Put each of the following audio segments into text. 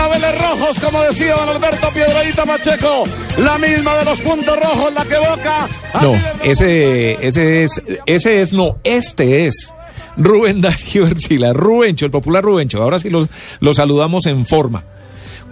Claveles rojos, como decía don Alberto Piedradita Pacheco. La misma de los puntos rojos, la que boca. No, ese, ese es, ese es, no, este es. Rubén Darío Ercila, Rubencho, el popular Rubencho. Ahora sí los, los saludamos en forma.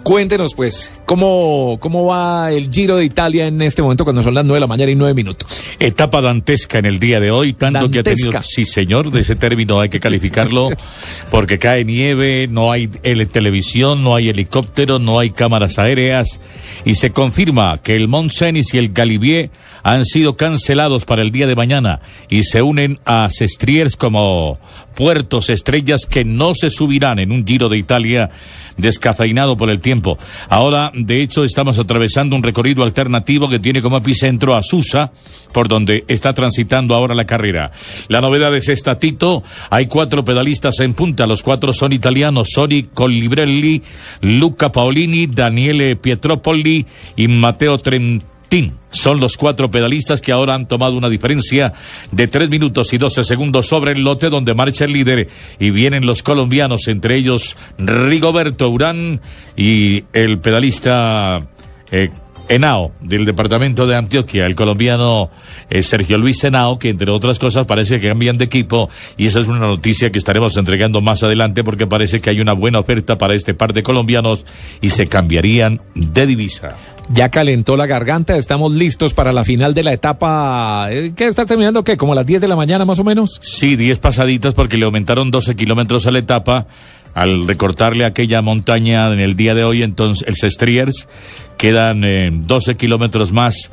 Cuéntenos, pues, ¿cómo, ¿cómo va el Giro de Italia en este momento cuando son las nueve de la mañana y nueve minutos? Etapa dantesca en el día de hoy, tanto que ha tenido... Dantesca. Sí, señor, de ese término hay que calificarlo, porque cae nieve, no hay ele- televisión, no hay helicóptero, no hay cámaras aéreas, y se confirma que el Mont Cenis y el Galibier han sido cancelados para el día de mañana y se unen a Sestriers como puertos estrellas que no se subirán en un Giro de Italia descafeinado por el tiempo. Ahora, de hecho, estamos atravesando un recorrido alternativo que tiene como epicentro a Susa, por donde está transitando ahora la carrera. La novedad es esta, Tito. Hay cuatro pedalistas en punta. Los cuatro son italianos. Sori Collibrelli, Luca Paolini, Daniele Pietropoli y Matteo Trentin. Son los cuatro pedalistas que ahora han tomado una diferencia de 3 minutos y 12 segundos sobre el lote donde marcha el líder y vienen los colombianos, entre ellos Rigoberto Urán y el pedalista eh, Henao del departamento de Antioquia, el colombiano eh, Sergio Luis Henao, que entre otras cosas parece que cambian de equipo y esa es una noticia que estaremos entregando más adelante porque parece que hay una buena oferta para este par de colombianos y se cambiarían de divisa. Ya calentó la garganta, estamos listos para la final de la etapa. eh, ¿Qué está terminando? ¿Qué? ¿Como a las 10 de la mañana más o menos? Sí, 10 pasaditas porque le aumentaron 12 kilómetros a la etapa al recortarle aquella montaña en el día de hoy, entonces el Sestriers quedan eh, 12 kilómetros más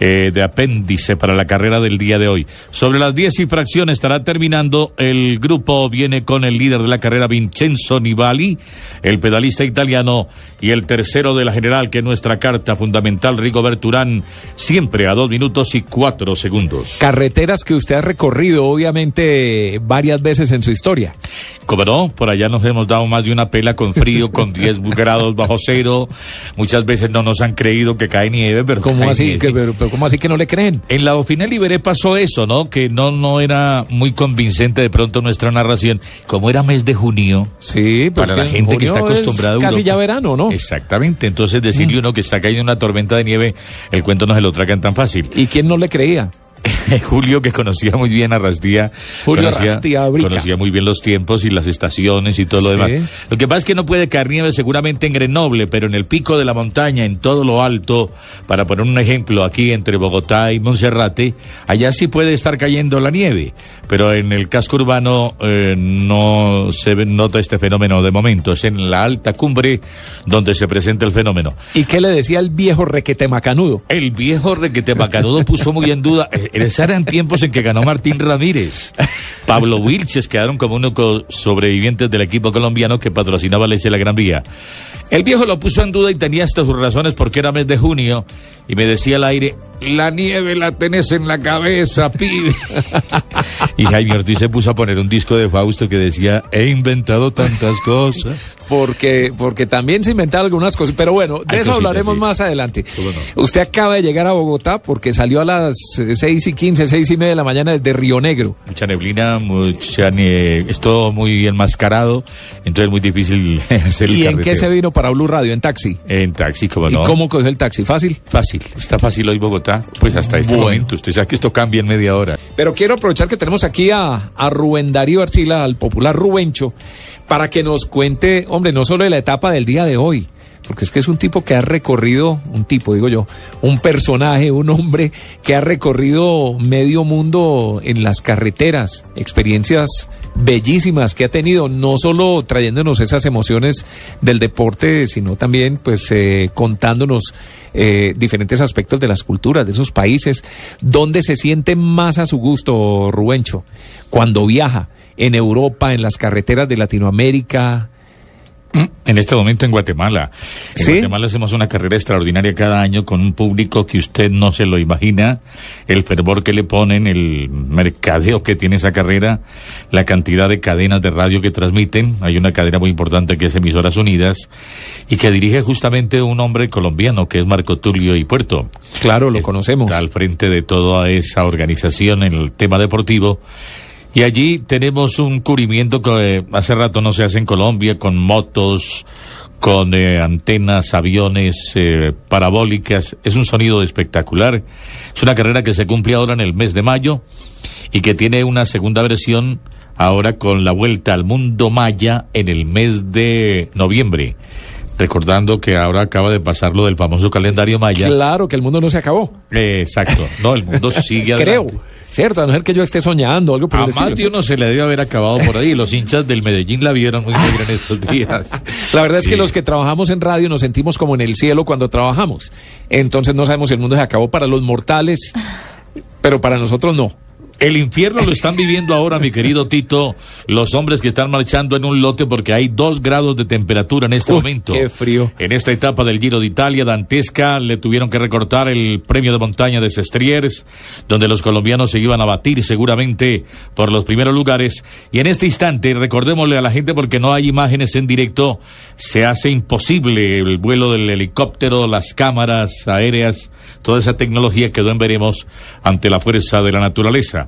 eh, de apéndice para la carrera del día de hoy. Sobre las 10 y fracción estará terminando, el grupo viene con el líder de la carrera Vincenzo Nibali, el pedalista italiano y el tercero de la general, que es nuestra carta fundamental, Rigoberto Urán, siempre a 2 minutos y 4 segundos. Carreteras que usted ha recorrido, obviamente, varias veces en su historia. Como no, por allá nos hemos dado más de una pela con frío, con 10 grados bajo cero. Muchas veces no nos han creído que cae nieve, pero ¿Cómo así? nieve. que, pero, pero ¿Cómo así que no le creen? En la Dauphiné Liberé pasó eso, ¿no? Que no, no era muy convincente de pronto nuestra narración. Como era mes de junio, Sí, pues para la gente que está es acostumbrada a Casi ya verano, ¿no? Mm. Exactamente. Entonces decirle uno que está cayendo una tormenta de nieve, el cuento no se lo tragan tan fácil. ¿Y quién no le creía? Julio, que conocía muy bien a Rastía, Julio conocía, Rastía conocía muy bien los tiempos y las estaciones y todo lo demás. Lo que pasa es que no puede caer nieve seguramente en Grenoble, pero en el pico de la montaña, en todo lo alto, para poner un ejemplo aquí entre Bogotá y Monserrate, allá sí puede estar cayendo la nieve, pero en el casco urbano eh, no se nota este fenómeno de momento. Es en la alta cumbre donde se presenta el fenómeno. ¿Y qué le decía el viejo requete macanudo? El viejo requete macanudo puso muy en duda. Esos eran tiempos en que ganó Martín Ramírez. Pablo Wilches quedaron como uno sobrevivientes del equipo colombiano que patrocinaba la la Gran Vía. El viejo lo puso en duda y tenía hasta sus razones porque era mes de junio y me decía al aire, la nieve la tenés en la cabeza, pibe. y Jaime Ortiz se puso a poner un disco de Fausto que decía, he inventado tantas cosas. Porque, porque también se inventaron algunas cosas. Pero bueno, de Hay eso cositas, hablaremos sí. más adelante. ¿Cómo no? Usted acaba de llegar a Bogotá porque salió a las eh, seis y quince, seis y media de la mañana desde Río Negro. mucha neblina, mucha nie- es todo muy enmascarado, entonces es muy difícil hacer el ¿Y en qué se vino para Blue Radio? ¿En taxi? En taxi, como ¿Y no. cómo cogió el taxi? ¿Fácil? Fácil, está fácil hoy Bogotá, pues hasta este Bueno. momento. Usted sabe que esto cambia en media hora. Pero quiero aprovechar que tenemos aquí a, a Rubén Darío Arcila, al popular Rubencho, para que nos cuente, hombre, no solo de la etapa del día de hoy, porque es que es un tipo que ha recorrido, un tipo, digo yo, un personaje, un hombre que ha recorrido medio mundo en las carreteras, experiencias bellísimas que ha tenido, no solo trayéndonos esas emociones del deporte, sino también pues eh, contándonos eh, diferentes aspectos de las culturas de esos países, donde se siente más a su gusto, Rubencho, cuando viaja en Europa, en las carreteras de Latinoamérica, En este momento en Guatemala. En ¿Sí? Guatemala hacemos una carrera extraordinaria cada año con un público que usted no se lo imagina, el fervor que le ponen, el mercadeo que tiene esa carrera, la cantidad de cadenas de radio que transmiten. Hay una cadena muy importante que es Emisoras Unidas y que dirige justamente un hombre colombiano que es Marco Tulio y Puerto. Claro, lo Está conocemos. al frente de toda esa organización en el tema deportivo. Y allí tenemos un cubrimiento que eh, hace rato no se hace en Colombia, con motos, con eh, antenas, aviones, eh, parabólicas. Es un sonido espectacular. Es una carrera que se cumple ahora en el mes de mayo y que tiene una segunda versión ahora con la vuelta al mundo maya en el mes de noviembre. Recordando que ahora acaba de pasar lo del famoso calendario maya. Claro que el mundo no se acabó. Eh, exacto. No, el mundo sigue Creo. ¿Cierto? A no ser que yo esté soñando algo por A el más de uno se le debe haber acabado por ahí. Los hinchas del Medellín la vieron muy negra en estos días. La verdad es que los que trabajamos en radio nos sentimos como en el cielo cuando trabajamos. Entonces no sabemos si el mundo se acabó para los mortales, pero para nosotros no. El infierno lo están viviendo ahora, mi querido Tito, los hombres que están marchando en un lote porque hay dos grados de temperatura en este Uy, momento. qué frío. En esta etapa del Giro de Italia, dantesca, le tuvieron que recortar el premio de montaña de Sestriers, donde los colombianos se iban a batir seguramente por los primeros lugares. Y en este instante, recordémosle a la gente porque no hay imágenes en directo, se hace imposible el vuelo del helicóptero, las cámaras aéreas, toda esa tecnología quedó en veremos ante la fuerza de la naturaleza.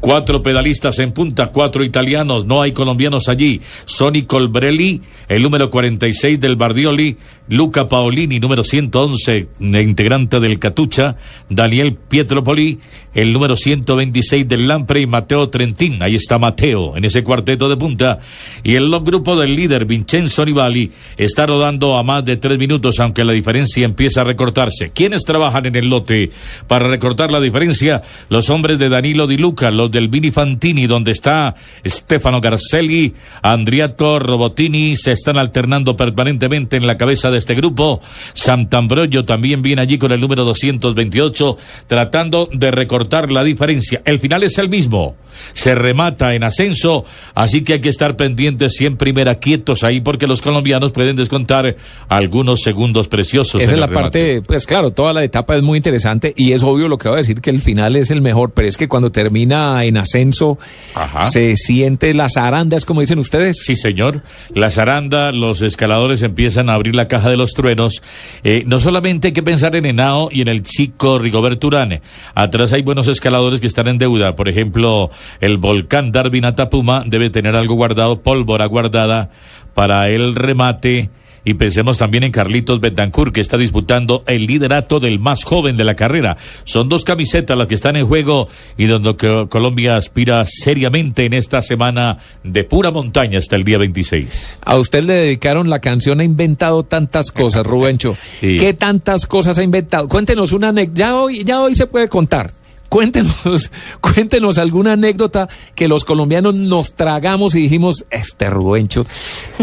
Cuatro pedalistas en punta, cuatro italianos, no hay colombianos allí. Sonny Colbrelli, el número 46 del Bardioli, Luca Paolini, número 111, integrante del Catucha, Daniel Pietropoli, el número 126 del Lampre y Mateo Trentín. Ahí está Mateo en ese cuarteto de punta. Y el grupo del líder, Vincenzo Nibali, está rodando a más de tres minutos, aunque la diferencia empieza a recortarse. ¿Quiénes trabajan en el lote para recortar la diferencia? Los hombres de Danilo Di Luca, los del Vini Fantini, donde está Stefano Garcelli, Andriato Robotini, se están alternando permanentemente en la cabeza de este grupo. Sant'Ambrogio también viene allí con el número 228, tratando de recortar la diferencia. El final es el mismo. Se remata en ascenso, así que hay que estar pendientes siempre primera quietos ahí porque los colombianos pueden descontar algunos segundos preciosos. Esa es la remate. parte, pues claro, toda la etapa es muy interesante y es obvio lo que va a decir que el final es el mejor, pero es que cuando termina en ascenso Ajá. se siente las zarandas, como dicen ustedes. Sí, señor. La zaranda, los escaladores empiezan a abrir la caja de los truenos. Eh, no solamente hay que pensar en Henao y en el chico Rigoberto Urán. Atrás hay buenos escaladores que están en deuda. Por ejemplo, el volcán Darwin Atapuma debe tener algo guardado, pólvora guardada para el remate. Y pensemos también en Carlitos Betancourt, que está disputando el liderato del más joven de la carrera. Son dos camisetas las que están en juego y donde co- Colombia aspira seriamente en esta semana de pura montaña hasta el día 26. A usted le dedicaron la canción, ha inventado tantas cosas, Rubencho. Sí. ¿Qué tantas cosas ha inventado? Cuéntenos una anécdota, ya hoy, ya hoy se puede contar. Cuéntenos, cuéntenos alguna anécdota que los colombianos nos tragamos y dijimos, este Rubencho,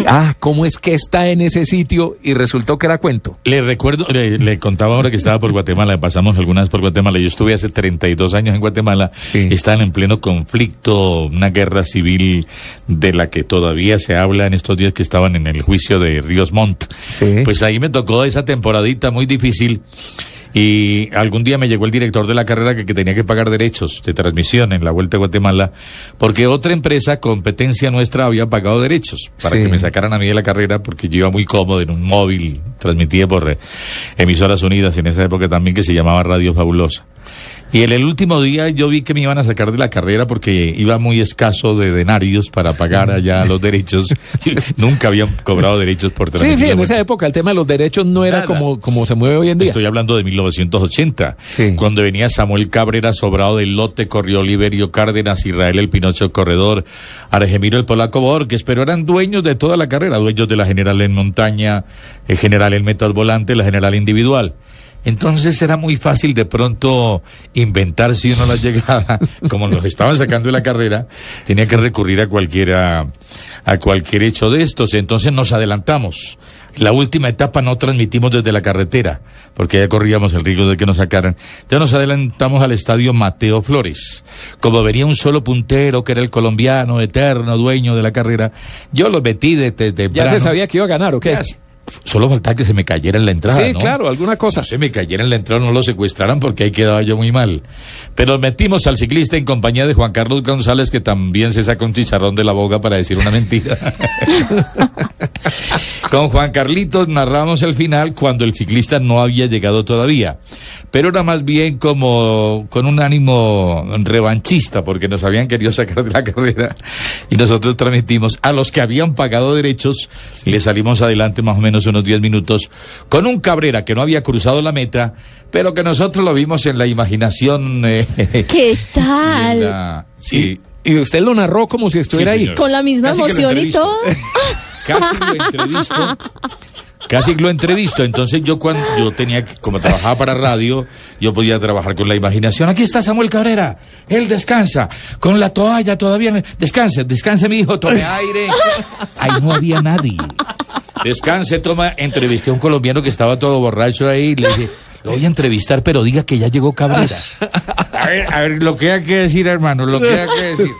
ah, ¿cómo es que está en ese sitio? Y resultó que era cuento. Le recuerdo, le, le contaba ahora que estaba por Guatemala, pasamos algunas por Guatemala. Yo estuve hace 32 años en Guatemala. Sí. Están en pleno conflicto, una guerra civil de la que todavía se habla en estos días que estaban en el juicio de Ríos Montt. Sí. Pues ahí me tocó esa temporadita muy difícil. Y algún día me llegó el director de la carrera que, que tenía que pagar derechos de transmisión en la Vuelta a Guatemala, porque otra empresa, competencia nuestra, había pagado derechos para Sí. que me sacaran a mí de la carrera, porque yo iba muy cómodo en un móvil, transmitía por eh, emisoras unidas en esa época también que se llamaba Radio Fabulosa. Y en el último día yo vi que me iban a sacar de la carrera porque iba muy escaso de denarios para pagar allá los derechos. Nunca habían cobrado derechos por Sí, transmitir sí, la en esa época el tema de los derechos no era como, como se mueve hoy en día. Estoy hablando de 1980, Sí. cuando venía Samuel Cabrera sobrado del lote, corrió Oliverio Cárdenas, Israel el Pinocho Corredor, Argemiro el Polaco Borges, pero eran dueños de toda la carrera, dueños de la general en montaña, el general en metas volante, la general individual. Entonces era muy fácil de pronto inventar si uno la llegada, como nos estaban sacando de la carrera, tenía que recurrir a cualquiera, a cualquier hecho de estos. Entonces nos adelantamos. La última etapa no transmitimos desde la carretera, porque ya corríamos el riesgo de que nos sacaran. Ya nos adelantamos al estadio Mateo Flores. Como venía un solo puntero, que era el colombiano eterno, dueño de la carrera, yo lo metí de, de, de ¿Ya se sabía que iba a ganar o qué? Solo faltaba que se me cayera en la entrada. Sí, ¿no? claro, alguna cosa. No se me cayera en la entrada, no lo secuestraran porque ahí quedaba yo muy mal. Pero metimos al ciclista en compañía de Juan Carlos González, que también se saca un chicharrón de la boca para decir una mentira. Con Juan Carlitos narramos el final cuando el ciclista no había llegado todavía. Pero era más bien como con un ánimo revanchista, porque nos habían querido sacar de la carrera y nosotros transmitimos a los que habían pagado derechos, le salimos adelante más o menos unos 10 minutos con un Cabrera que no había cruzado la meta, pero que nosotros lo vimos en la imaginación. eh, ¿Qué y tal? la- sí, Y usted lo narró como si estuviera Sí, ahí. Con la misma Casi emoción y todo. casi lo entrevisto. Casi lo entrevisto, entonces yo cuando yo tenía, que- como trabajaba para radio, yo podía trabajar con la imaginación. Aquí está Samuel Cabrera, él descansa, con la toalla todavía, descanse, descanse mi hijo, tome aire. Ahí no había nadie. Descanse, toma, entrevisté a un colombiano que estaba todo borracho ahí y le dije, lo voy a entrevistar, pero diga que ya llegó Cabrera. A ver, a ver, lo que hay que decir, hermano, lo que hay que decir.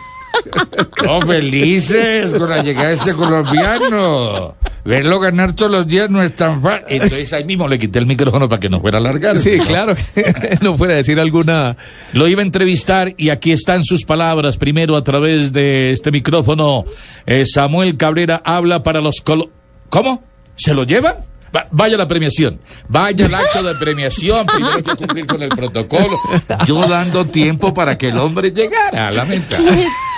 No, felices con la llegada de este colombiano. Verlo ganar todos los días no es tan fácil. Entonces ahí mismo le quité el micrófono para que no fuera a alargar. Sí, claro. no fuera a decir alguna. Lo iba a entrevistar y aquí están sus palabras. Primero a través de este micrófono, eh, Samuel Cabrera habla para los colo... ¿Cómo? ¿Se lo llevan? Va- vaya la premiación, vaya al acto de premiación, primero hay que cumplir con el protocolo. Yo dando tiempo para que el hombre llegara a la meta.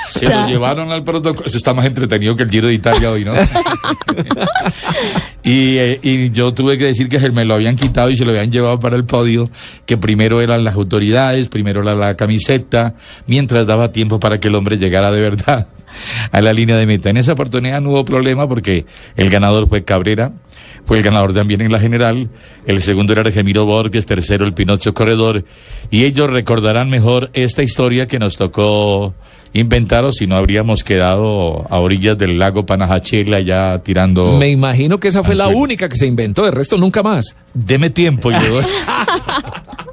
Se lo llevaron al protocolo. Eso está más entretenido que el Giro de Italia hoy, ¿no? y, eh, y yo tuve que decir que se me lo habían quitado y se lo habían llevado para el podio, que primero eran las autoridades, primero era la camiseta, mientras daba tiempo para que el hombre llegara de verdad a la línea de meta. En esa oportunidad no hubo problema porque el ganador fue Cabrera, fue el ganador también en la general, el segundo era Gemiro Borges, tercero el Pinocho Corredor, y ellos recordarán mejor esta historia que nos tocó inventar o si no habríamos quedado a orillas del lago Panajachela ya tirando... Me imagino que esa fue la suelo. única que se inventó, de resto nunca más. Deme tiempo, y le doy-